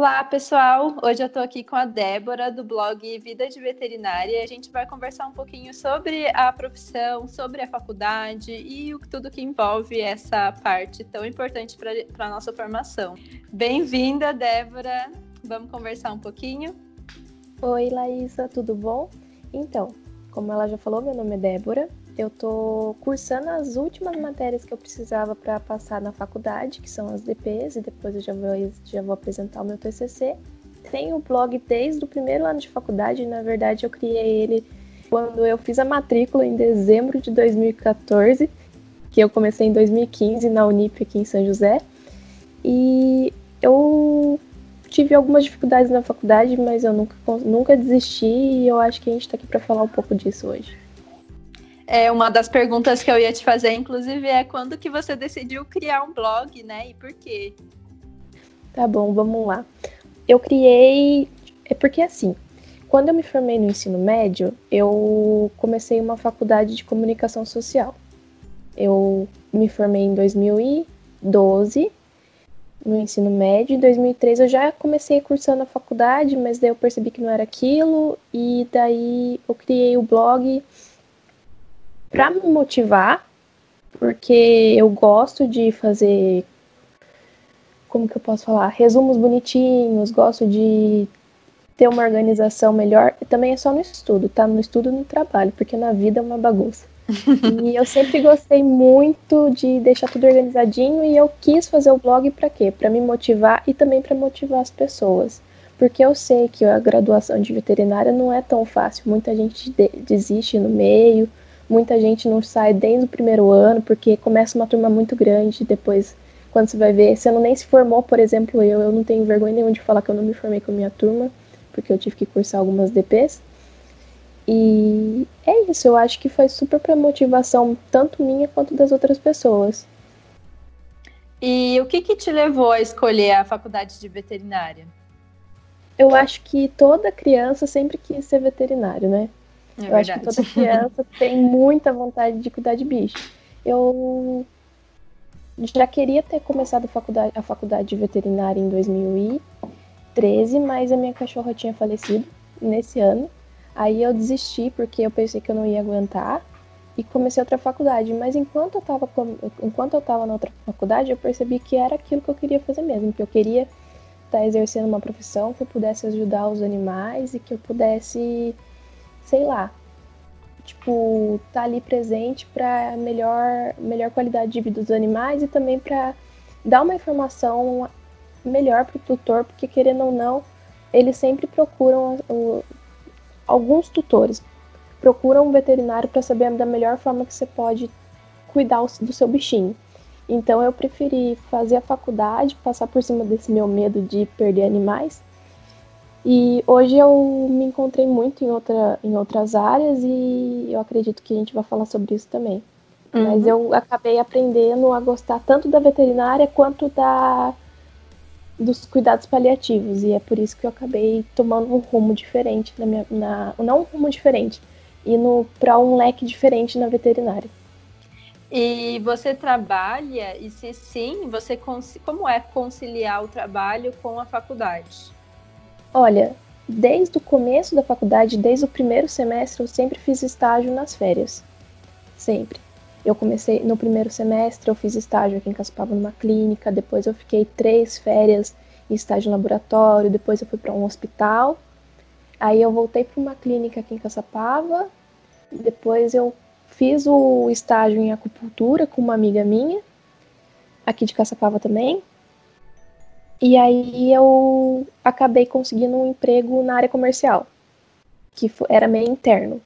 Olá, pessoal! Hoje eu estou aqui com a Débora, do blog Vida de Veterinária, e a gente vai conversar um pouquinho sobre a profissão, sobre a faculdade e tudo que envolve essa parte tão importante para a nossa formação. Bem-vinda, Débora! Vamos conversar um pouquinho? Oi, Laísa, tudo bom? Então, como ela já falou, meu nome é Débora, eu tô cursando as últimas matérias que eu precisava para passar na faculdade, que são as DPs, e depois eu já vou, já vou apresentar o meu TCC. Tenho o blog desde o primeiro ano de faculdade, na verdade eu criei ele quando eu fiz a matrícula em dezembro de 2014, que eu comecei em 2015 na Unip aqui em São José. E eu tive algumas dificuldades na faculdade, mas eu nunca, nunca desisti e eu acho que a gente está aqui para falar um pouco disso hoje. É, uma das perguntas que eu ia te fazer, inclusive, é quando que você decidiu criar um blog, né? E por quê? Tá bom, vamos lá. Eu criei. É porque assim, quando eu me formei no ensino médio, eu comecei uma faculdade de comunicação social. Eu me formei em 2012 no ensino médio. Em 2003 eu já comecei cursando a faculdade, mas daí eu percebi que não era aquilo e daí eu criei o blog para me motivar, porque eu gosto de fazer como que eu posso falar, resumos bonitinhos, gosto de ter uma organização melhor, e também é só no estudo, tá? No estudo e no trabalho, porque na vida é uma bagunça. e eu sempre gostei muito de deixar tudo organizadinho e eu quis fazer o blog para quê? Para me motivar e também para motivar as pessoas. Porque eu sei que a graduação de veterinária não é tão fácil, muita gente desiste no meio, Muita gente não sai desde o primeiro ano, porque começa uma turma muito grande, depois, quando você vai ver, você não nem se formou, por exemplo, eu, eu não tenho vergonha nenhuma de falar que eu não me formei com a minha turma, porque eu tive que cursar algumas DPs. E é isso, eu acho que foi super para motivação, tanto minha quanto das outras pessoas. E o que, que te levou a escolher a faculdade de veterinária? Eu acho que toda criança sempre quis ser veterinário, né? É eu acho que toda criança tem muita vontade de cuidar de bicho. Eu já queria ter começado a faculdade, a faculdade de veterinária em 2013, mas a minha cachorra tinha falecido nesse ano. Aí eu desisti porque eu pensei que eu não ia aguentar e comecei outra faculdade. Mas enquanto eu estava enquanto eu tava na outra faculdade, eu percebi que era aquilo que eu queria fazer mesmo, que eu queria estar tá exercendo uma profissão que eu pudesse ajudar os animais e que eu pudesse sei lá, tipo, tá ali presente para melhor, melhor qualidade de vida dos animais e também para dar uma informação melhor para o tutor, porque querendo ou não, eles sempre procuram o, alguns tutores procuram um veterinário para saber da melhor forma que você pode cuidar do seu bichinho. Então eu preferi fazer a faculdade, passar por cima desse meu medo de perder animais e hoje eu me encontrei muito em, outra, em outras áreas e eu acredito que a gente vai falar sobre isso também. Uhum. Mas eu acabei aprendendo a gostar tanto da veterinária quanto da dos cuidados paliativos e é por isso que eu acabei tomando um rumo diferente na minha na não um rumo diferente indo para um leque diferente na veterinária. E você trabalha e se sim, você como é conciliar o trabalho com a faculdade? Olha, desde o começo da faculdade, desde o primeiro semestre, eu sempre fiz estágio nas férias. Sempre. Eu comecei no primeiro semestre, eu fiz estágio aqui em Caspava numa clínica, depois eu fiquei três férias em estágio em laboratório, depois eu fui para um hospital. Aí eu voltei para uma clínica aqui em Caçapava, depois eu fiz o estágio em acupuntura com uma amiga minha, aqui de Caçapava também. E aí eu acabei conseguindo um emprego na área comercial, que era meio interno.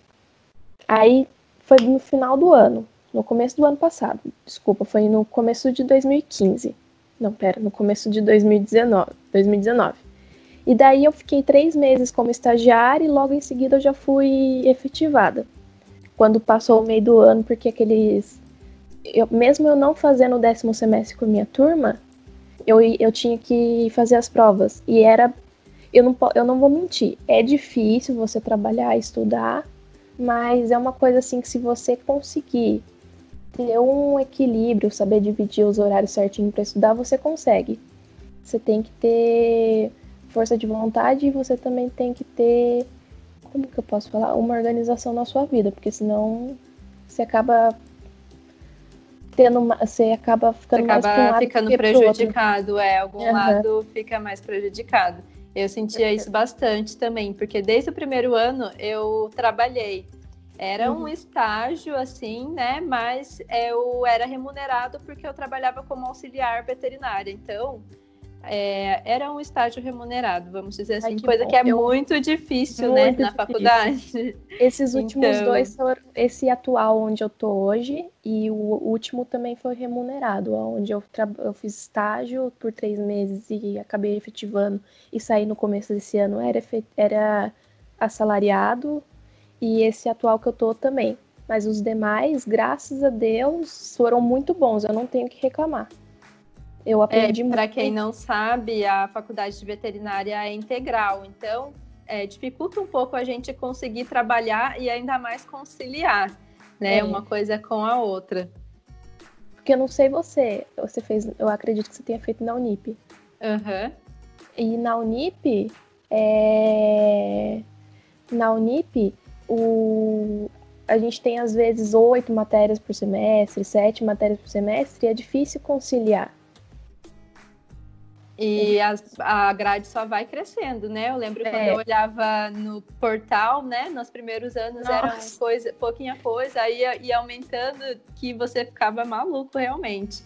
Aí foi no final do ano, no começo do ano passado, desculpa, foi no começo de 2015. Não, pera, no começo de 2019. 2019. E daí eu fiquei três meses como estagiária e logo em seguida eu já fui efetivada. Quando passou o meio do ano, porque aqueles. Eu, mesmo eu não fazendo o décimo semestre com a minha turma, eu, eu tinha que fazer as provas. E era. Eu não, eu não vou mentir, é difícil você trabalhar, estudar, mas é uma coisa assim que se você conseguir ter um equilíbrio, saber dividir os horários certinho para estudar, você consegue. Você tem que ter força de vontade e você também tem que ter, como que eu posso falar, uma organização na sua vida, porque senão você acaba tendo uma, você acaba ficando você acaba mais ficando prejudicado, é, algum uhum. lado fica mais prejudicado. Eu sentia isso bastante também, porque desde o primeiro ano eu trabalhei. Era uhum. um estágio, assim, né? Mas eu era remunerado porque eu trabalhava como auxiliar veterinária. Então, é, era um estágio remunerado, vamos dizer assim, Ai, que coisa bom. que é eu... muito difícil, né, muito né, difícil. na faculdade. Esses últimos então... dois foram esse atual onde eu tô hoje e o último também foi remunerado, onde eu, tra... eu fiz estágio por três meses e acabei efetivando e saí no começo desse ano era, efe... era assalariado e esse atual que eu tô também. Mas os demais, graças a Deus, foram muito bons, eu não tenho que reclamar. Eu aprendi é, muito. Para quem não sabe, a faculdade de veterinária é integral, então é, dificulta um pouco a gente conseguir trabalhar e ainda mais conciliar, né, é. uma coisa com a outra. Porque eu não sei você, você fez, eu acredito que você tenha feito na Unip. Uhum. E na Unip, é... na Unip, o... a gente tem às vezes oito matérias por semestre, sete matérias por semestre, e é difícil conciliar. E a, a grade só vai crescendo, né? Eu lembro é. quando eu olhava no portal, né? Nos primeiros anos Nossa. era coisa, pouquinha coisa, aí ia, ia, aumentando que você ficava maluco realmente.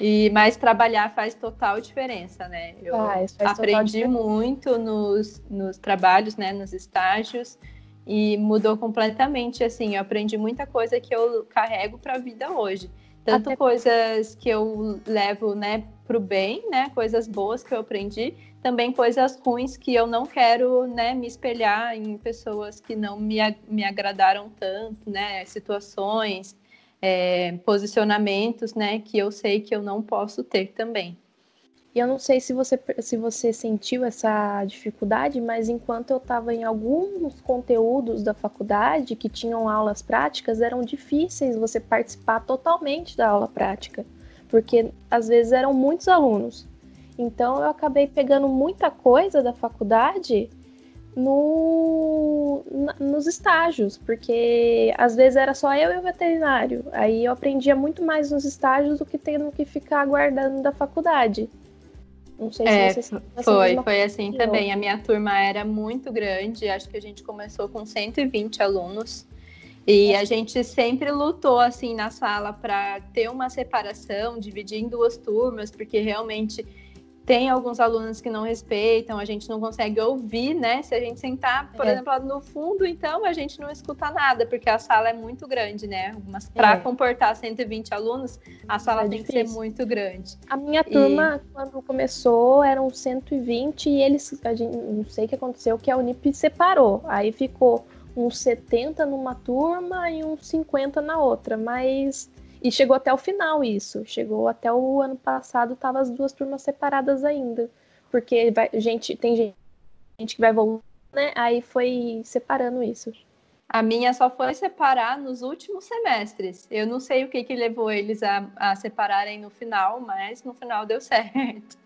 E mas trabalhar faz total diferença, né? Eu faz, faz aprendi muito nos, nos trabalhos, né? Nos estágios e mudou completamente. Assim, eu aprendi muita coisa que eu carrego para a vida hoje. Tanto Até... coisas que eu levo, né, para o bem, né, coisas boas que eu aprendi, também coisas ruins que eu não quero, né, me espelhar em pessoas que não me, me agradaram tanto, né, situações, é, posicionamentos, né, que eu sei que eu não posso ter também. E eu não sei se você, se você sentiu essa dificuldade, mas enquanto eu estava em alguns conteúdos da faculdade que tinham aulas práticas, eram difíceis você participar totalmente da aula prática, porque às vezes eram muitos alunos. Então eu acabei pegando muita coisa da faculdade no, na, nos estágios, porque às vezes era só eu e o veterinário. Aí eu aprendia muito mais nos estágios do que tendo que ficar aguardando da faculdade. Não sei é, se você foi, foi assim também. A minha turma era muito grande, acho que a gente começou com 120 alunos. E a gente sempre lutou assim na sala para ter uma separação, dividir em duas turmas, porque realmente tem alguns alunos que não respeitam, a gente não consegue ouvir, né? Se a gente sentar, por é. exemplo, no fundo, então a gente não escuta nada, porque a sala é muito grande, né? Mas para é. comportar 120 alunos, a sala é tem difícil. que ser muito grande. A minha turma, e... quando começou, eram 120 e eles, a gente, não sei o que aconteceu, que a Unip separou. Aí ficou uns 70 numa turma e uns 50 na outra, mas e chegou até o final isso. Chegou até o ano passado, tava as duas turmas separadas ainda. Porque vai, gente, tem gente que vai voltar, né? Aí foi separando isso. A minha só foi separar nos últimos semestres. Eu não sei o que, que levou eles a, a separarem no final, mas no final deu certo.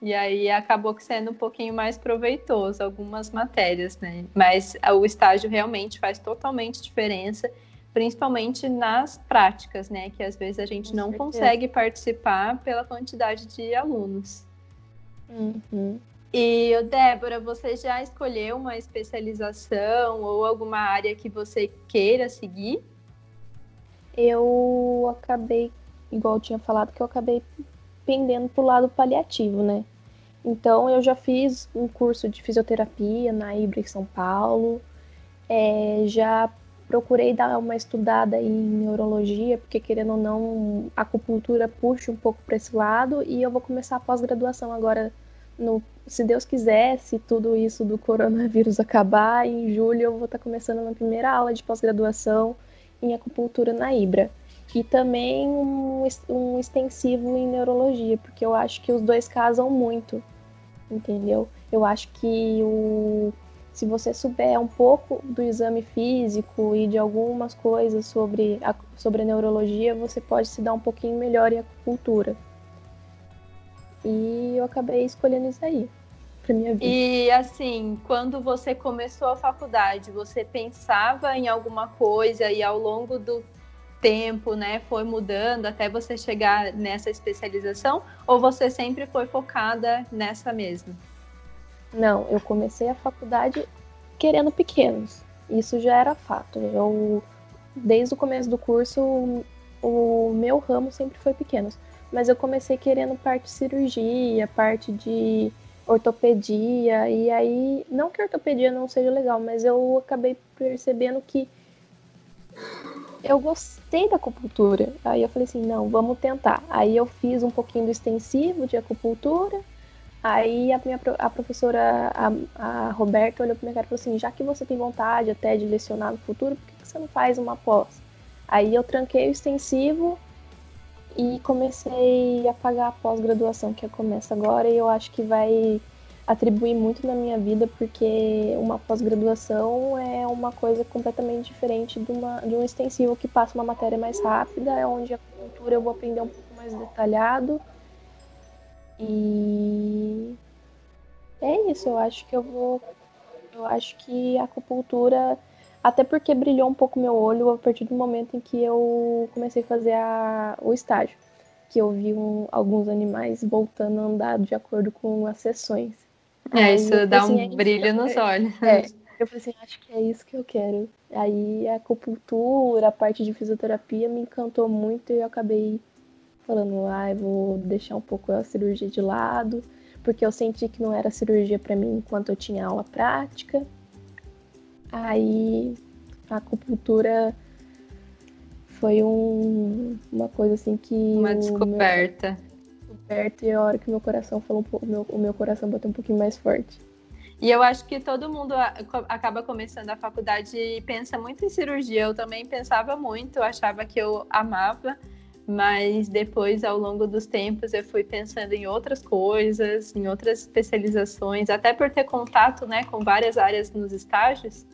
E aí acabou sendo um pouquinho mais proveitoso algumas matérias, né? Mas o estágio realmente faz totalmente diferença principalmente nas práticas, né? Que às vezes a gente Com não certeza. consegue participar pela quantidade de alunos. Uhum. E, Débora, você já escolheu uma especialização ou alguma área que você queira seguir? Eu acabei, igual eu tinha falado, que eu acabei pendendo para o lado paliativo, né? Então, eu já fiz um curso de fisioterapia na Ibra em São Paulo, é, já procurei dar uma estudada em neurologia, porque querendo ou não, a acupuntura puxa um pouco para esse lado, e eu vou começar a pós-graduação agora, no, se Deus quiser, se tudo isso do coronavírus acabar, em julho eu vou estar tá começando a minha primeira aula de pós-graduação em acupuntura na Ibra. E também um, um extensivo em neurologia, porque eu acho que os dois casam muito, entendeu? Eu acho que o se você souber um pouco do exame físico e de algumas coisas sobre a, sobre a neurologia, você pode se dar um pouquinho melhor em acupuntura. E eu acabei escolhendo isso aí. para minha vida. E assim, quando você começou a faculdade, você pensava em alguma coisa e ao longo do tempo, né, foi mudando até você chegar nessa especialização ou você sempre foi focada nessa mesma? Não, eu comecei a faculdade querendo pequenos. Isso já era fato. Eu desde o começo do curso o meu ramo sempre foi pequenos, mas eu comecei querendo parte de cirurgia, parte de ortopedia, e aí, não que ortopedia não seja legal, mas eu acabei percebendo que eu gostei da acupuntura. Aí eu falei assim, não, vamos tentar. Aí eu fiz um pouquinho do extensivo de acupuntura. Aí a minha a professora, a, a Roberta, olhou para minha cara e falou assim, já que você tem vontade até de lecionar no futuro, por que você não faz uma pós? Aí eu tranquei o extensivo e comecei a pagar a pós-graduação que começa agora e eu acho que vai atribuir muito na minha vida porque uma pós-graduação é uma coisa completamente diferente de, uma, de um extensivo que passa uma matéria mais rápida, é onde a cultura eu vou aprender um pouco mais detalhado e é isso, eu acho que eu vou eu acho que a acupuntura até porque brilhou um pouco meu olho a partir do momento em que eu comecei a fazer a, o estágio. Que eu vi um, alguns animais voltando a andar de acordo com as sessões. É, Aí, isso dá assim, um é brilho nos olhos. É, eu falei assim, acho que é isso que eu quero. Aí a acupuntura, a parte de fisioterapia me encantou muito e eu acabei falando, ah, eu vou deixar um pouco a cirurgia de lado, porque eu senti que não era cirurgia para mim enquanto eu tinha aula prática. Aí a acupuntura foi um, uma coisa assim que. Uma descoberta. Descoberta e a hora que meu coração falou um meu, o meu coração bateu um pouquinho mais forte. E eu acho que todo mundo acaba começando a faculdade e pensa muito em cirurgia. Eu também pensava muito, achava que eu amava, mas depois, ao longo dos tempos, eu fui pensando em outras coisas, em outras especializações, até por ter contato né, com várias áreas nos estágios.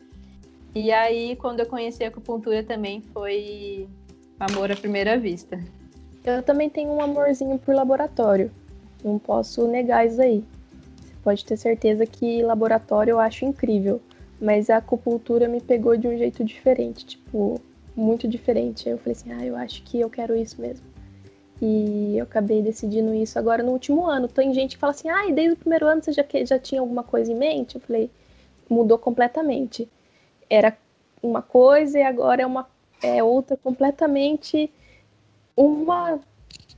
E aí, quando eu conheci a acupuntura também foi amor à primeira vista. Eu também tenho um amorzinho por laboratório. Não posso negar isso aí. Você pode ter certeza que laboratório eu acho incrível. Mas a acupuntura me pegou de um jeito diferente, tipo, muito diferente. Eu falei assim, ah, eu acho que eu quero isso mesmo. E eu acabei decidindo isso agora no último ano. Tem gente que fala assim, ah, e desde o primeiro ano você já, já tinha alguma coisa em mente? Eu falei, mudou completamente era uma coisa e agora é uma é outra completamente uma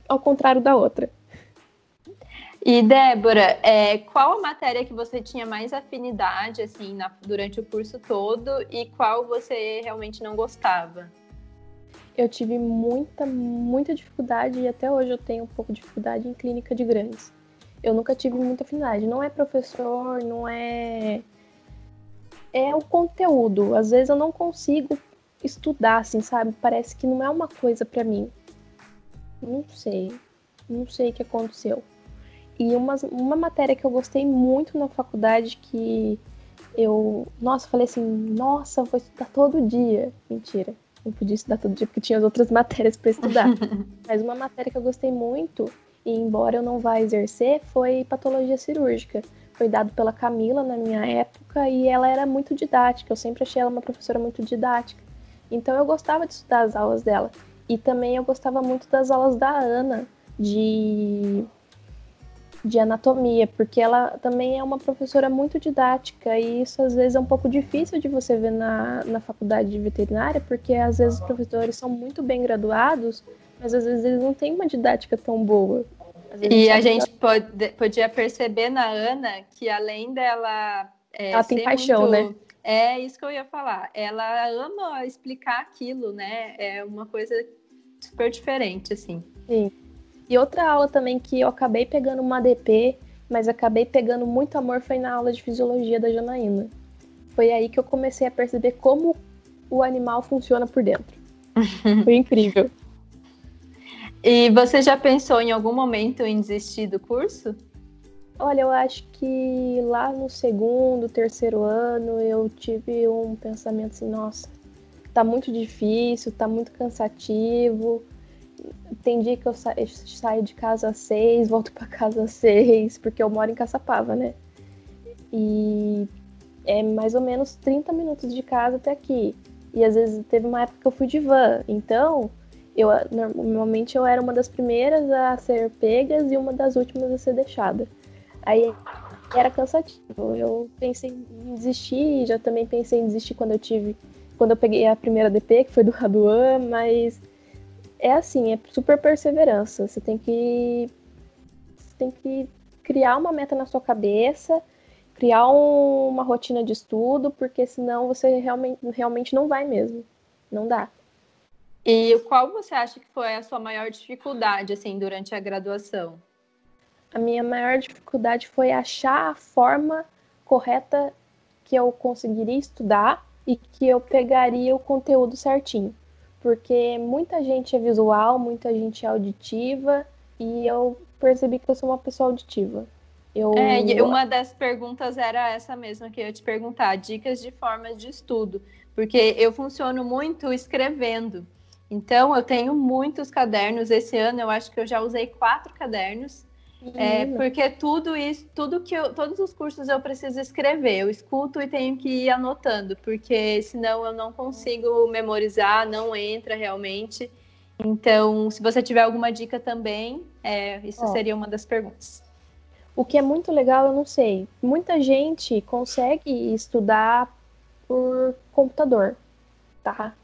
ao contrário da outra. E Débora, é, qual a matéria que você tinha mais afinidade assim na, durante o curso todo e qual você realmente não gostava? Eu tive muita, muita dificuldade e até hoje eu tenho um pouco de dificuldade em clínica de grandes. Eu nunca tive muita afinidade. Não é professor, não é é o conteúdo. Às vezes eu não consigo estudar, assim, sabe? Parece que não é uma coisa para mim. Não sei. Não sei o que aconteceu. E uma, uma matéria que eu gostei muito na faculdade que eu, nossa, falei assim, nossa, vou estudar todo dia. Mentira, não podia estudar todo dia porque tinha as outras matérias para estudar. Mas uma matéria que eu gostei muito, e embora eu não vá exercer, foi patologia cirúrgica foi dado pela Camila na minha época e ela era muito didática. Eu sempre achei ela uma professora muito didática. Então eu gostava de estudar as aulas dela. E também eu gostava muito das aulas da Ana de de anatomia, porque ela também é uma professora muito didática e isso às vezes é um pouco difícil de você ver na, na faculdade de veterinária, porque às vezes os professores são muito bem graduados, mas às vezes eles não têm uma didática tão boa. E a gente pode, podia perceber na Ana que além dela. É, ela tem paixão, muito... né? É isso que eu ia falar. Ela ama explicar aquilo, né? É uma coisa super diferente, assim. Sim. E outra aula também que eu acabei pegando uma ADP, mas acabei pegando muito amor foi na aula de fisiologia da Janaína. Foi aí que eu comecei a perceber como o animal funciona por dentro. foi incrível. E você já pensou em algum momento em desistir do curso? Olha, eu acho que lá no segundo, terceiro ano, eu tive um pensamento assim, nossa, tá muito difícil, tá muito cansativo. Tem dia que eu, saio de casa às seis, volto para casa às seis, porque eu moro em Caçapava, né? E é mais ou menos 30 minutos de casa até aqui. E às vezes teve uma época que eu fui de van. Então, eu normalmente eu era uma das primeiras a ser pegas e uma das últimas a ser deixada. Aí era cansativo. Eu pensei em desistir, já também pensei em desistir quando eu tive, quando eu peguei a primeira DP, que foi do Raduan, mas é assim, é super perseverança. Você tem que você tem que criar uma meta na sua cabeça criar um, uma rotina de estudo, porque senão você realmente, realmente não vai mesmo. Não dá. E qual você acha que foi a sua maior dificuldade, assim, durante a graduação? A minha maior dificuldade foi achar a forma correta que eu conseguiria estudar e que eu pegaria o conteúdo certinho. Porque muita gente é visual, muita gente é auditiva, e eu percebi que eu sou uma pessoa auditiva. Eu... É, uma das perguntas era essa mesma que eu ia te perguntar, dicas de formas de estudo, porque eu funciono muito escrevendo. Então, eu tenho muitos cadernos. Esse ano eu acho que eu já usei quatro cadernos. É, porque tudo isso, tudo que eu, todos os cursos eu preciso escrever. Eu escuto e tenho que ir anotando, porque senão eu não consigo memorizar, não entra realmente. Então, se você tiver alguma dica também, é, isso oh. seria uma das perguntas. O que é muito legal, eu não sei. Muita gente consegue estudar por computador, tá?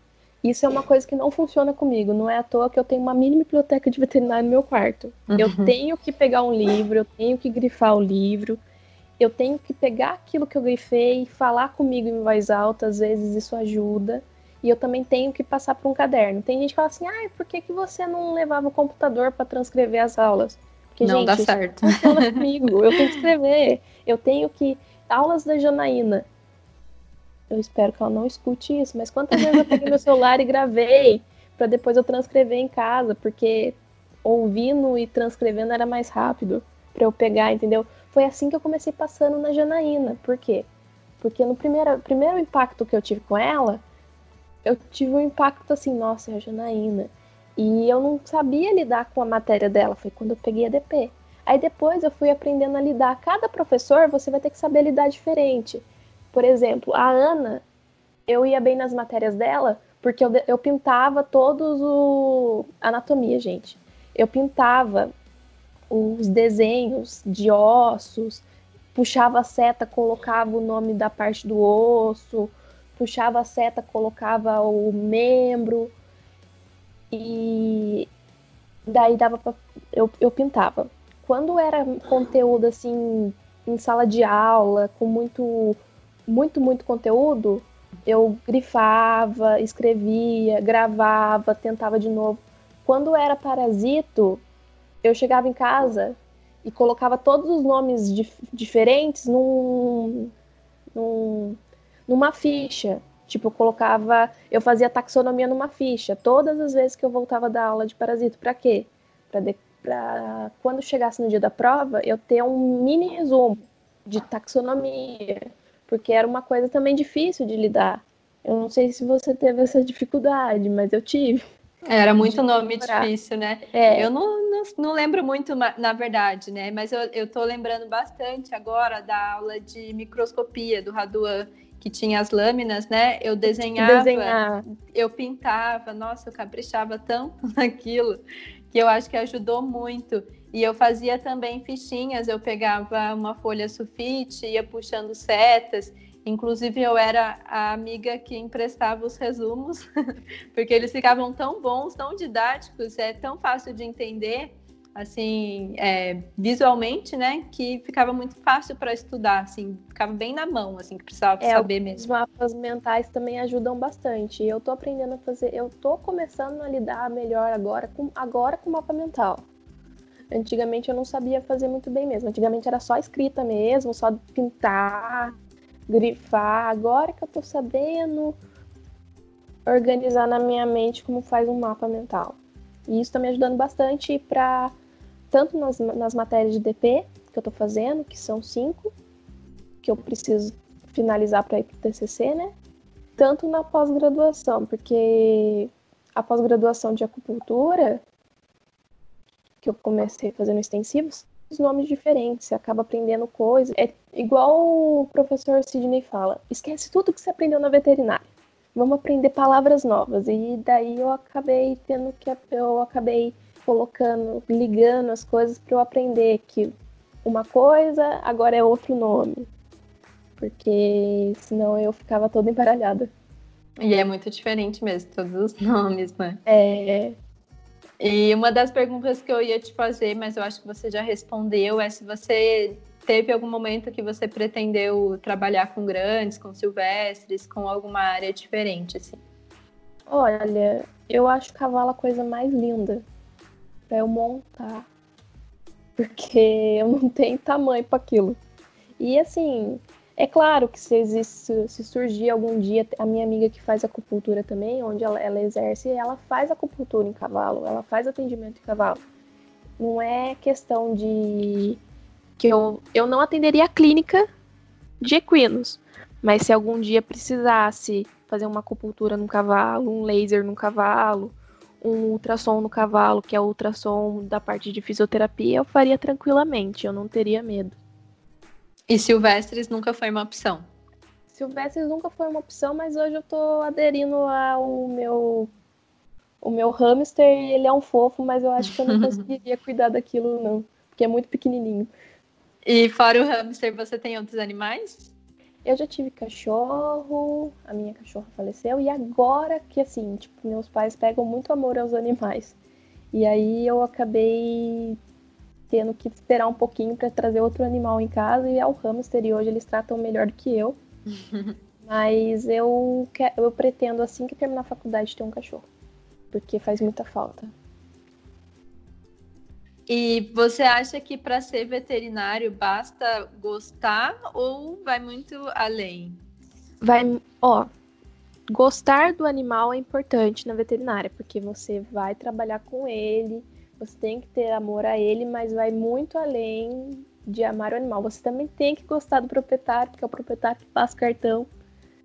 Isso é uma coisa que não funciona comigo. Não é à toa que eu tenho uma mini biblioteca de veterinário no meu quarto. Uhum. Eu tenho que pegar um livro, eu tenho que grifar o livro, eu tenho que pegar aquilo que eu grifei e falar comigo em voz alta. Às vezes isso ajuda. E eu também tenho que passar por um caderno. Tem gente que fala assim: ah, por que, que você não levava o computador para transcrever as aulas? Porque, não gente, dá certo. Funciona comigo. Eu tenho que escrever. Eu tenho que. Aulas da Janaína. Eu espero que ela não escute isso, mas quantas vezes eu peguei meu celular e gravei para depois eu transcrever em casa, porque ouvindo e transcrevendo era mais rápido para eu pegar, entendeu? Foi assim que eu comecei passando na Janaína. Por quê? Porque no primeiro, primeiro impacto que eu tive com ela, eu tive um impacto assim, nossa, é a Janaína. E eu não sabia lidar com a matéria dela, foi quando eu peguei a DP. Aí depois eu fui aprendendo a lidar. Cada professor você vai ter que saber lidar diferente. Por exemplo, a Ana, eu ia bem nas matérias dela porque eu, eu pintava todos o. Anatomia, gente. Eu pintava os desenhos de ossos, puxava a seta, colocava o nome da parte do osso, puxava a seta, colocava o membro e daí dava pra, eu, eu pintava. Quando era conteúdo assim em sala de aula, com muito muito muito conteúdo, eu grifava, escrevia, gravava, tentava de novo. Quando era parasito, eu chegava em casa e colocava todos os nomes dif diferentes num, num, numa ficha. Tipo, eu colocava, eu fazia taxonomia numa ficha todas as vezes que eu voltava da aula de parasito. Para quê? Para quando chegasse no dia da prova, eu ter um mini resumo de taxonomia, porque era uma coisa também difícil de lidar. Eu não sei se você teve essa dificuldade, mas eu tive. Era muito nome difícil, né? É. Eu não, não, não, lembro muito, na verdade, né? Mas eu, eu tô lembrando bastante agora da aula de microscopia do Raduan que tinha as lâminas, né? Eu desenhava, Desenhar. eu pintava, nossa, eu caprichava tanto naquilo que eu acho que ajudou muito. E eu fazia também fichinhas, eu pegava uma folha sulfite, ia puxando setas. Inclusive, eu era a amiga que emprestava os resumos, porque eles ficavam tão bons, tão didáticos, é tão fácil de entender assim, é, visualmente, né, que ficava muito fácil para estudar, assim, ficava bem na mão, assim, que precisava é, saber mesmo. Os mapas mentais também ajudam bastante. Eu tô aprendendo a fazer, eu tô começando a lidar melhor agora com agora com mapa mental. Antigamente eu não sabia fazer muito bem mesmo. Antigamente era só escrita mesmo, só pintar, grifar. Agora que eu tô sabendo organizar na minha mente como faz um mapa mental. E isso está me ajudando bastante para tanto nas, nas matérias de DP que eu estou fazendo, que são cinco, que eu preciso finalizar para ir para o TCC, né? Tanto na pós-graduação, porque a pós-graduação de acupuntura, que eu comecei fazendo extensivos, nomes diferentes, você acaba aprendendo coisas. É igual o professor Sidney fala: esquece tudo que você aprendeu na veterinária. Vamos aprender palavras novas. E daí eu acabei tendo que. Eu acabei colocando, ligando as coisas para eu aprender que uma coisa agora é outro nome. Porque senão eu ficava toda embaralhada. E é muito diferente mesmo, todos os nomes, né? É. E uma das perguntas que eu ia te fazer, mas eu acho que você já respondeu, é se você teve algum momento que você pretendeu trabalhar com grandes, com silvestres, com alguma área diferente, assim? Olha, eu acho cavalo a coisa mais linda para eu montar, porque eu não tenho tamanho para aquilo. E assim, é claro que se, existe, se surgir algum dia, a minha amiga que faz acupuntura também, onde ela, ela exerce, ela faz acupuntura em cavalo, ela faz atendimento em cavalo. Não é questão de que eu, eu não atenderia a clínica de equinos, mas se algum dia precisasse fazer uma acupuntura no cavalo, um laser no cavalo, um ultrassom no cavalo, que é o ultrassom da parte de fisioterapia, eu faria tranquilamente, eu não teria medo. E Silvestres nunca foi uma opção? Silvestres nunca foi uma opção, mas hoje eu tô aderindo ao meu o meu hamster, ele é um fofo, mas eu acho que eu não conseguiria cuidar daquilo não, porque é muito pequenininho. E fora o hamster, você tem outros animais? Eu já tive cachorro, a minha cachorra faleceu, e agora que assim, tipo, meus pais pegam muito amor aos animais. E aí eu acabei tendo que esperar um pouquinho para trazer outro animal em casa e é o hamster e hoje eles tratam melhor do que eu. Mas eu, eu pretendo, assim que terminar a faculdade, ter um cachorro. Porque faz muita falta. E você acha que para ser veterinário basta gostar ou vai muito além? Vai, ó, gostar do animal é importante na veterinária, porque você vai trabalhar com ele, você tem que ter amor a ele, mas vai muito além de amar o animal. Você também tem que gostar do proprietário, porque é o proprietário que passa o cartão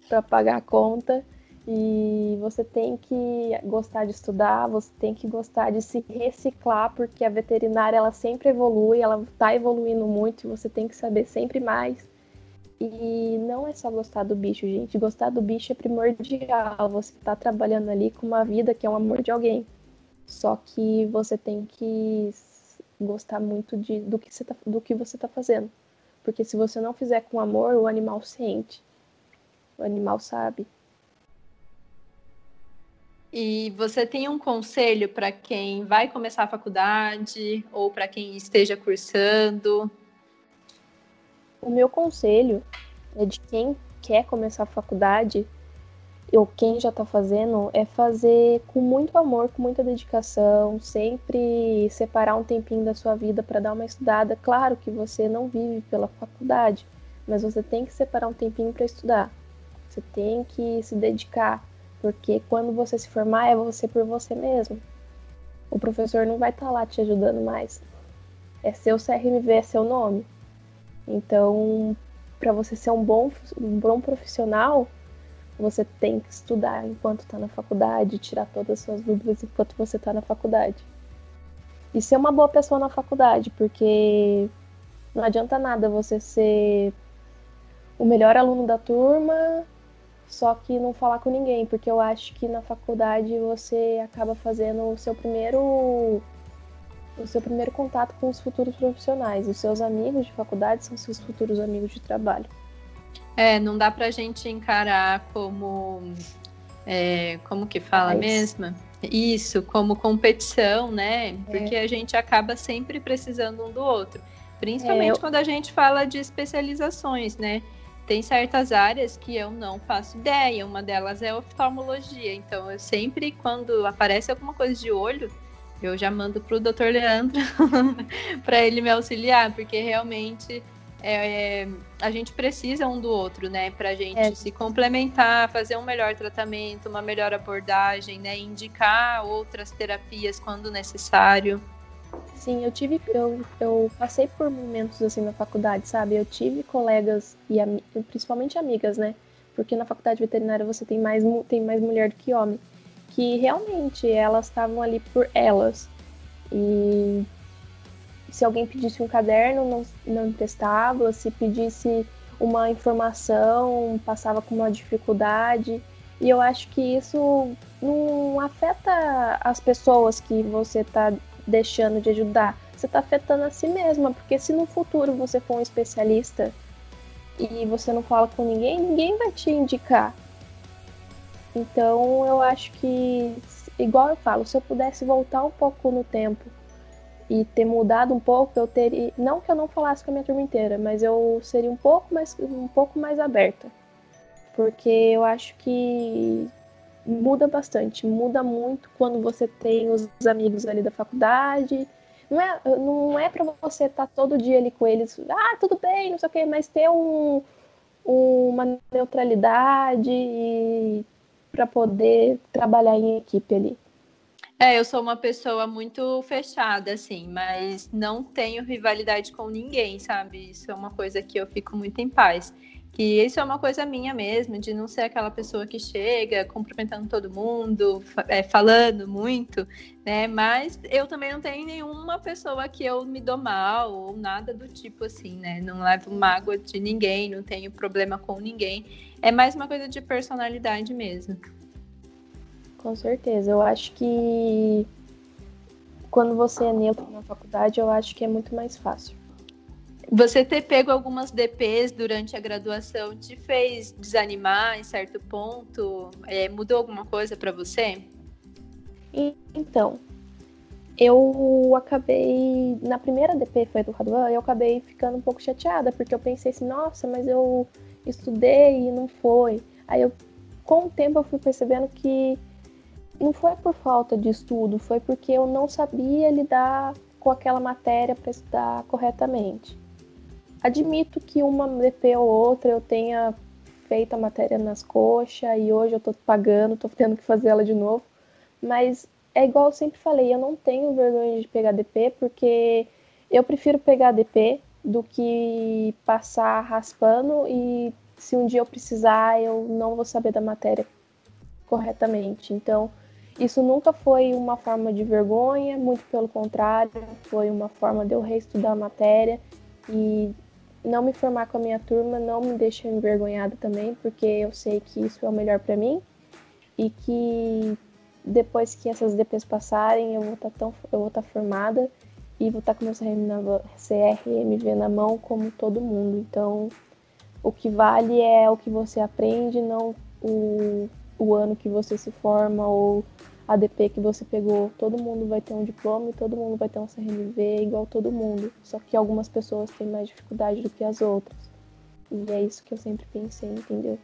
para pagar a conta. E você tem que gostar de estudar, você tem que gostar de se reciclar, porque a veterinária ela sempre evolui, ela está evoluindo muito e você tem que saber sempre mais. E não é só gostar do bicho, gente. Gostar do bicho é primordial. Você está trabalhando ali com uma vida que é um amor de alguém. Só que você tem que gostar muito de, do, que você tá, do que você está fazendo. Porque se você não fizer com amor, o animal sente. O animal sabe. E você tem um conselho para quem vai começar a faculdade ou para quem esteja cursando? O meu conselho é de quem quer começar a faculdade ou quem já está fazendo, é fazer com muito amor, com muita dedicação, sempre separar um tempinho da sua vida para dar uma estudada. Claro que você não vive pela faculdade, mas você tem que separar um tempinho para estudar. Você tem que se dedicar, porque quando você se formar é você por você mesmo. O professor não vai estar tá lá te ajudando mais. É seu CRMV, é seu nome. Então, para você ser um bom, um bom profissional, você tem que estudar enquanto está na faculdade, tirar todas as suas dúvidas enquanto você está na faculdade. E ser uma boa pessoa na faculdade, porque não adianta nada você ser o melhor aluno da turma, só que não falar com ninguém, porque eu acho que na faculdade você acaba fazendo o seu primeiro o seu primeiro contato com os futuros profissionais. Os seus amigos de faculdade são seus futuros amigos de trabalho. É, não dá pra gente encarar como. É, como que fala Mas... mesmo? Isso, como competição, né? Porque é. a gente acaba sempre precisando um do outro. Principalmente é, eu... quando a gente fala de especializações, né? Tem certas áreas que eu não faço ideia. Uma delas é oftalmologia. Então, eu sempre, quando aparece alguma coisa de olho, eu já mando pro Dr. Leandro para ele me auxiliar, porque realmente é, é, a gente precisa um do outro, né? Pra gente é. se complementar, fazer um melhor tratamento, uma melhor abordagem, né? Indicar outras terapias quando necessário. Sim, eu tive, eu, eu passei por momentos assim na faculdade, sabe? Eu tive colegas e principalmente amigas, né? Porque na faculdade veterinária você tem mais, tem mais mulher do que homem. Que realmente elas estavam ali por elas. E se alguém pedisse um caderno, não, não se pedisse uma informação, passava com uma dificuldade. E eu acho que isso não afeta as pessoas que você está deixando de ajudar. Você está afetando a si mesma, porque se no futuro você for um especialista e você não fala com ninguém, ninguém vai te indicar. Então eu acho que, igual eu falo, se eu pudesse voltar um pouco no tempo e ter mudado um pouco, eu teria. Não que eu não falasse com a minha turma inteira, mas eu seria um pouco mais, um pouco mais aberta. Porque eu acho que muda bastante, muda muito quando você tem os amigos ali da faculdade. Não é, não é para você estar todo dia ali com eles, ah, tudo bem, não sei o quê, mas ter um, uma neutralidade para poder trabalhar em equipe ali. É, eu sou uma pessoa muito fechada, assim, mas não tenho rivalidade com ninguém, sabe? Isso é uma coisa que eu fico muito em paz que isso é uma coisa minha mesmo, de não ser aquela pessoa que chega cumprimentando todo mundo, é, falando muito, né? Mas eu também não tenho nenhuma pessoa que eu me dou mal ou nada do tipo assim, né? Não levo mágoa de ninguém, não tenho problema com ninguém. É mais uma coisa de personalidade mesmo. Com certeza. Eu acho que quando você é neutro na faculdade, eu acho que é muito mais fácil. Você ter pego algumas DPs durante a graduação te fez desanimar em certo ponto? É, mudou alguma coisa para você? Então, eu acabei. Na primeira DP foi do Raduan, eu acabei ficando um pouco chateada, porque eu pensei assim, nossa, mas eu estudei e não foi. Aí eu, com o tempo, eu fui percebendo que não foi por falta de estudo, foi porque eu não sabia lidar com aquela matéria para estudar corretamente. Admito que uma DP ou outra eu tenha feito a matéria nas coxas e hoje eu tô pagando, tô tendo que fazer ela de novo. Mas é igual eu sempre falei, eu não tenho vergonha de pegar DP porque eu prefiro pegar DP do que passar raspando e se um dia eu precisar eu não vou saber da matéria corretamente. Então, isso nunca foi uma forma de vergonha, muito pelo contrário, foi uma forma de eu reestudar a matéria e não me formar com a minha turma não me deixa envergonhada também, porque eu sei que isso é o melhor para mim e que depois que essas DPs passarem, eu vou estar tá tão eu vou estar tá formada e vou estar tá com meu CRMV na mão como todo mundo. Então, o que vale é o que você aprende, não o, o ano que você se forma ou ADP que você pegou, todo mundo vai ter um diploma e todo mundo vai ter um CRMV igual todo mundo. Só que algumas pessoas têm mais dificuldade do que as outras. E é isso que eu sempre pensei, entendeu?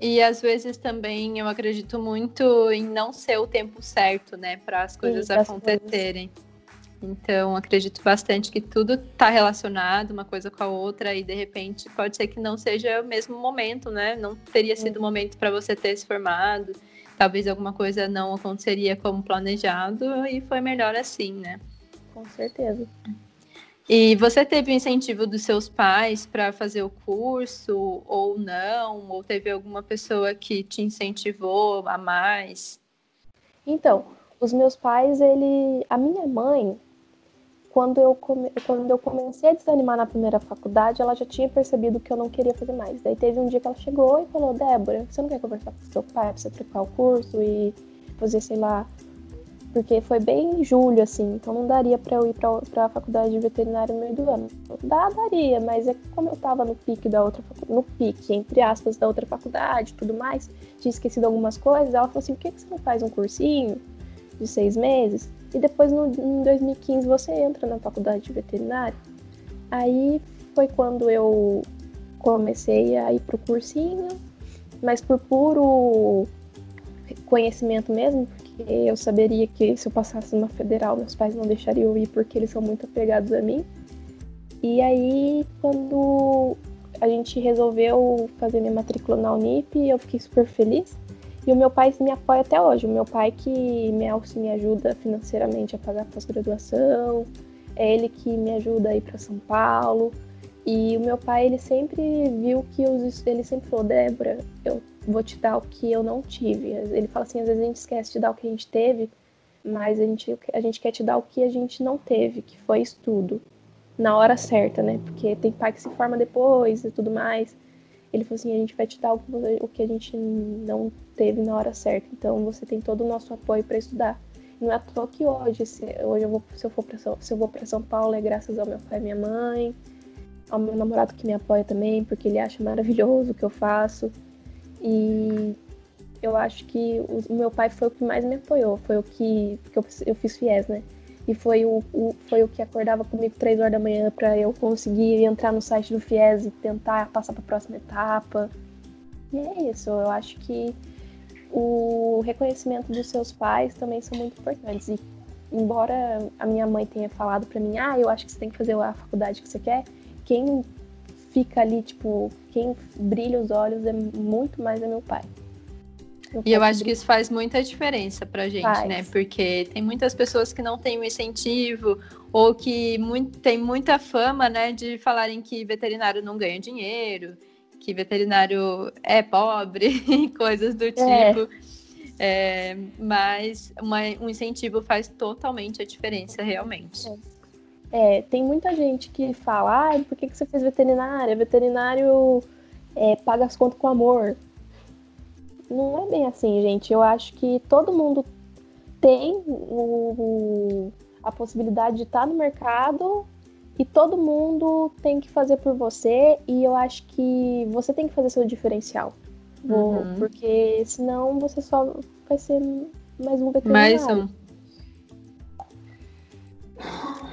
E às vezes também eu acredito muito em não ser o tempo certo, né, para as coisas Sim, acontecerem. Coisas. Então, acredito bastante que tudo está relacionado uma coisa com a outra e de repente pode ser que não seja o mesmo momento, né? Não teria sido o momento para você ter se formado talvez alguma coisa não aconteceria como planejado e foi melhor assim, né? Com certeza. E você teve o incentivo dos seus pais para fazer o curso ou não? Ou teve alguma pessoa que te incentivou a mais? Então, os meus pais, ele, a minha mãe, quando eu, come... quando eu comecei a desanimar na primeira faculdade, ela já tinha percebido que eu não queria fazer mais. Daí teve um dia que ela chegou e falou: Débora, você não quer conversar com seu pai pra você trocar o curso e fazer, sei lá. Porque foi bem em julho, assim, então não daria para eu ir pra, pra faculdade de veterinário no meio do ano. Dá, daria, mas é como eu tava no pique da outra no pique, entre aspas, da outra faculdade tudo mais, tinha esquecido algumas coisas, ela falou assim: por que, que você não faz um cursinho de seis meses? E depois, no, em 2015, você entra na faculdade de veterinário. Aí foi quando eu comecei a ir pro cursinho, mas por puro conhecimento mesmo, porque eu saberia que se eu passasse numa federal, meus pais não deixariam eu ir porque eles são muito apegados a mim. E aí, quando a gente resolveu fazer minha matrícula na Unip, eu fiquei super feliz. E o meu pai me apoia até hoje. O meu pai que me, me ajuda financeiramente a pagar a pós-graduação, é ele que me ajuda a ir para São Paulo. E o meu pai, ele sempre viu que os, ele sempre falou, Débora, eu vou te dar o que eu não tive. Ele fala assim, às vezes a gente esquece de dar o que a gente teve, mas a gente, a gente quer te dar o que a gente não teve, que foi estudo, na hora certa, né? Porque tem pai que se forma depois e tudo mais. Ele falou assim: a gente vai te dar o que, a gente não teve na hora certa, então você tem todo o nosso apoio para estudar. Não é à toa que hoje, se, hoje eu vou, se eu for para São, se eu vou para São Paulo é graças ao meu pai e minha mãe, ao meu namorado que me apoia também, porque ele acha maravilhoso o que eu faço. E eu acho que o meu pai foi o que mais me apoiou, foi o que, que eu, eu fiz FIES, né? E foi o, o, foi o que acordava comigo três horas da manhã para eu conseguir entrar no site do FIES e tentar passar para a próxima etapa. E é isso, eu acho que o reconhecimento dos seus pais também são muito importantes. E embora a minha mãe tenha falado para mim, ah, eu acho que você tem que fazer a faculdade que você quer, quem fica ali, tipo, quem brilha os olhos é muito mais é meu pai. Eu e eu acho que isso faz muita diferença pra gente, faz. né? Porque tem muitas pessoas que não têm o um incentivo ou que muito, tem muita fama, né, de falarem que veterinário não ganha dinheiro, que veterinário é pobre e coisas do é. tipo. É, mas uma, um incentivo faz totalmente a diferença, realmente. É. é tem muita gente que fala, ah, por que, que você fez veterinária? Veterinário é, paga as contas com amor. Não é bem assim, gente. Eu acho que todo mundo tem o, a possibilidade de estar no mercado e todo mundo tem que fazer por você e eu acho que você tem que fazer seu diferencial. Uhum. Porque senão você só vai ser mais um veterinário. Mais um.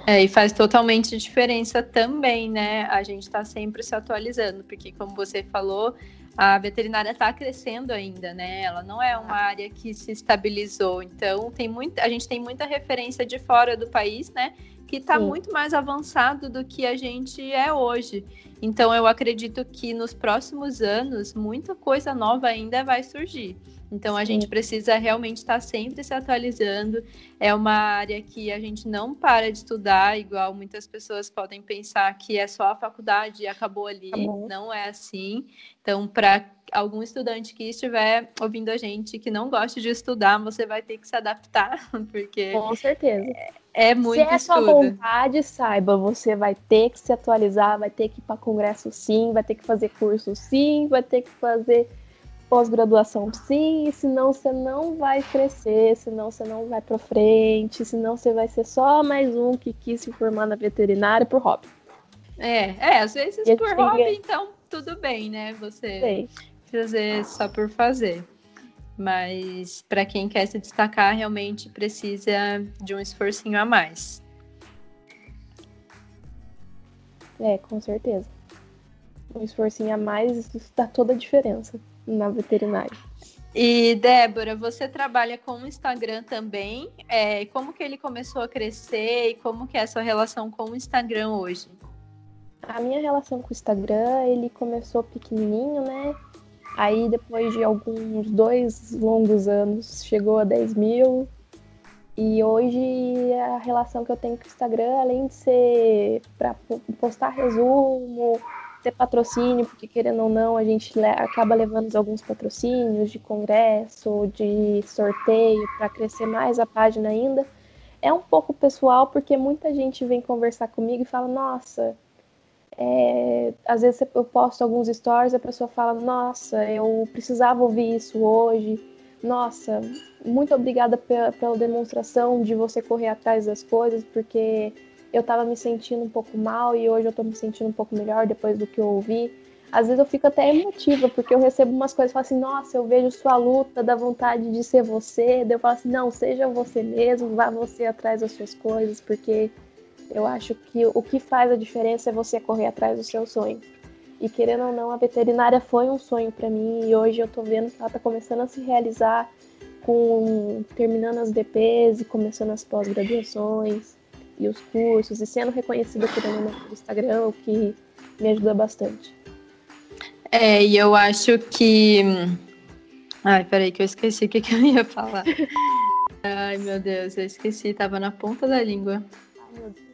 É, e faz totalmente diferença também, né? A gente está sempre se atualizando, porque como você falou, a veterinária está crescendo ainda, né? Ela não é uma área que se estabilizou. Então, tem muita, a gente tem muita referência de fora do país, né? que está muito mais avançado do que a gente é hoje. Então, eu acredito que nos próximos anos, muita coisa nova ainda vai surgir. Então, a Sim. gente precisa realmente estar sempre se atualizando. É uma área que a gente não para de estudar, igual muitas pessoas podem pensar que é só a faculdade e acabou ali. Não é assim. Então, para algum estudante que estiver ouvindo a gente que não gosta de estudar, você vai ter que se adaptar, porque. Com certeza. É, é muito Se é sua vontade, saiba, você vai ter que se atualizar, vai ter que ir para congresso sim, vai ter que fazer curso sim, vai ter que fazer pós-graduação sim, senão você não vai crescer, senão você não vai para frente, senão você vai ser só mais um que quis se formar na veterinária por hobby. É, é, às vezes por hobby, então tudo bem, né? Você Sei. fazer só por fazer. Mas para quem quer se destacar, realmente precisa de um esforcinho a mais. É, com certeza. Um esforcinho a mais dá toda a diferença na veterinária. E Débora, você trabalha com o Instagram também. É, como que ele começou a crescer e como que é a sua relação com o Instagram hoje? A minha relação com o Instagram, ele começou pequenininho, né? Aí, depois de alguns dois longos anos, chegou a 10 mil. E hoje a relação que eu tenho com o Instagram, além de ser para postar resumo, ter patrocínio, porque querendo ou não, a gente acaba levando alguns patrocínios de congresso, de sorteio, para crescer mais a página ainda. É um pouco pessoal, porque muita gente vem conversar comigo e fala: Nossa, é, às vezes eu posto alguns stories a pessoa fala, nossa, eu precisava ouvir isso hoje. Nossa, muito obrigada pela, pela demonstração de você correr atrás das coisas, porque eu estava me sentindo um pouco mal e hoje eu estou me sentindo um pouco melhor depois do que eu ouvi. Às vezes eu fico até emotiva, porque eu recebo umas coisas e falo assim, nossa, eu vejo sua luta, da vontade de ser você. Daí eu falo assim, não, seja você mesmo, vá você atrás das suas coisas, porque eu acho que o que faz a diferença é você correr atrás do seu sonho. E querendo ou não, a veterinária foi um sonho para mim e hoje eu tô vendo que ela tá começando a se realizar com terminando as DPs e começando as pós-graduações e os cursos e sendo reconhecida por no Instagram, o que me ajuda bastante. É, e eu acho que. Ai, peraí, que eu esqueci o que, que eu ia falar. Ai, meu Deus, eu esqueci, tava na ponta da língua. Ai, meu Deus.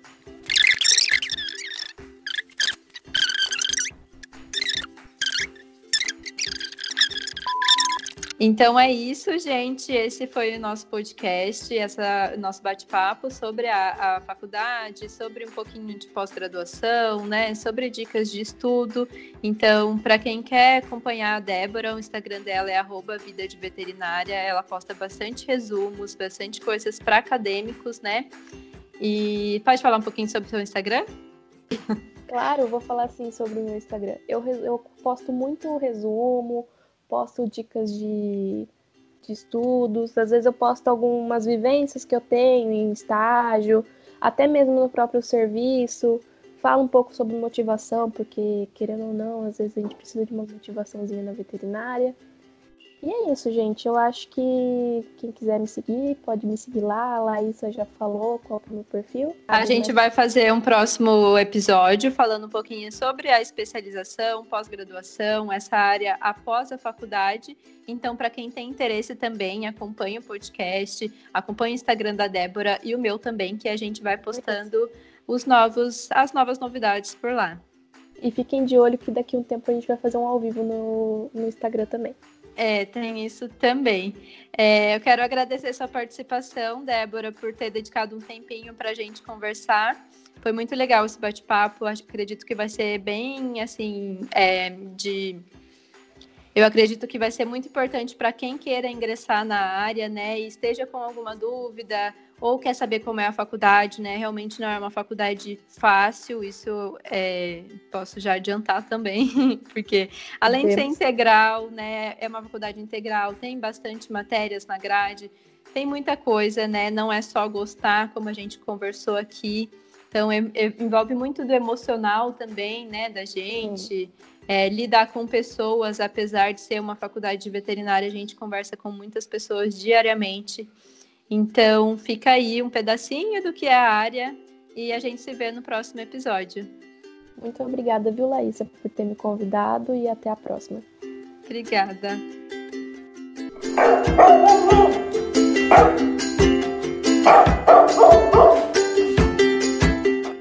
Então é isso, gente. Esse foi o nosso podcast, essa nosso bate-papo sobre a, a, faculdade, sobre um pouquinho de pós-graduação, né? Sobre dicas de estudo. Então, para quem quer acompanhar a Débora, o Instagram dela é @vida de veterinária. Ela posta bastante resumos, bastante coisas para acadêmicos, né? E pode falar um pouquinho sobre o seu Instagram? Claro, vou falar assim sobre o meu Instagram. Eu, eu posto muito resumo posto dicas de, de estudos, às vezes eu posto algumas vivências que eu tenho em estágio, até mesmo no próprio serviço. Falo um pouco sobre motivação, porque querendo ou não, às vezes a gente precisa de uma motivaçãozinha na veterinária. E é isso, gente. Eu acho que quem quiser me seguir, pode me seguir lá. A Laísa já falou qual é o meu perfil. A gente vai fazer um próximo episódio falando um pouquinho sobre a especialização, pós-graduação, essa área após a faculdade. Então, para quem tem interesse também, acompanhe o podcast, acompanhe o Instagram da Débora e o meu também, que a gente vai postando os novos, as novas novidades por lá. E fiquem de olho que daqui a um tempo a gente vai fazer um ao vivo no, no Instagram também. É, tem isso também. É, eu quero agradecer sua participação, Débora, por ter dedicado um tempinho para a gente conversar. Foi muito legal esse bate-papo. Acredito que vai ser bem assim é, de eu acredito que vai ser muito importante para quem queira ingressar na área, né, e esteja com alguma dúvida ou quer saber como é a faculdade, né? Realmente não é uma faculdade fácil, isso é, posso já adiantar também, porque além de ser integral, né, é uma faculdade integral, tem bastante matérias na grade, tem muita coisa, né? Não é só gostar, como a gente conversou aqui. Então, é, é, envolve muito do emocional também, né, da gente. Sim é, lidar com pessoas, apesar de ser uma faculdade de veterinária, a gente conversa com muitas pessoas diariamente. Então, fica aí um pedacinho do que é a área e a gente se vê no próximo episódio. Muito obrigada, viu, Laísa, por ter me convidado e até a próxima. Obrigada.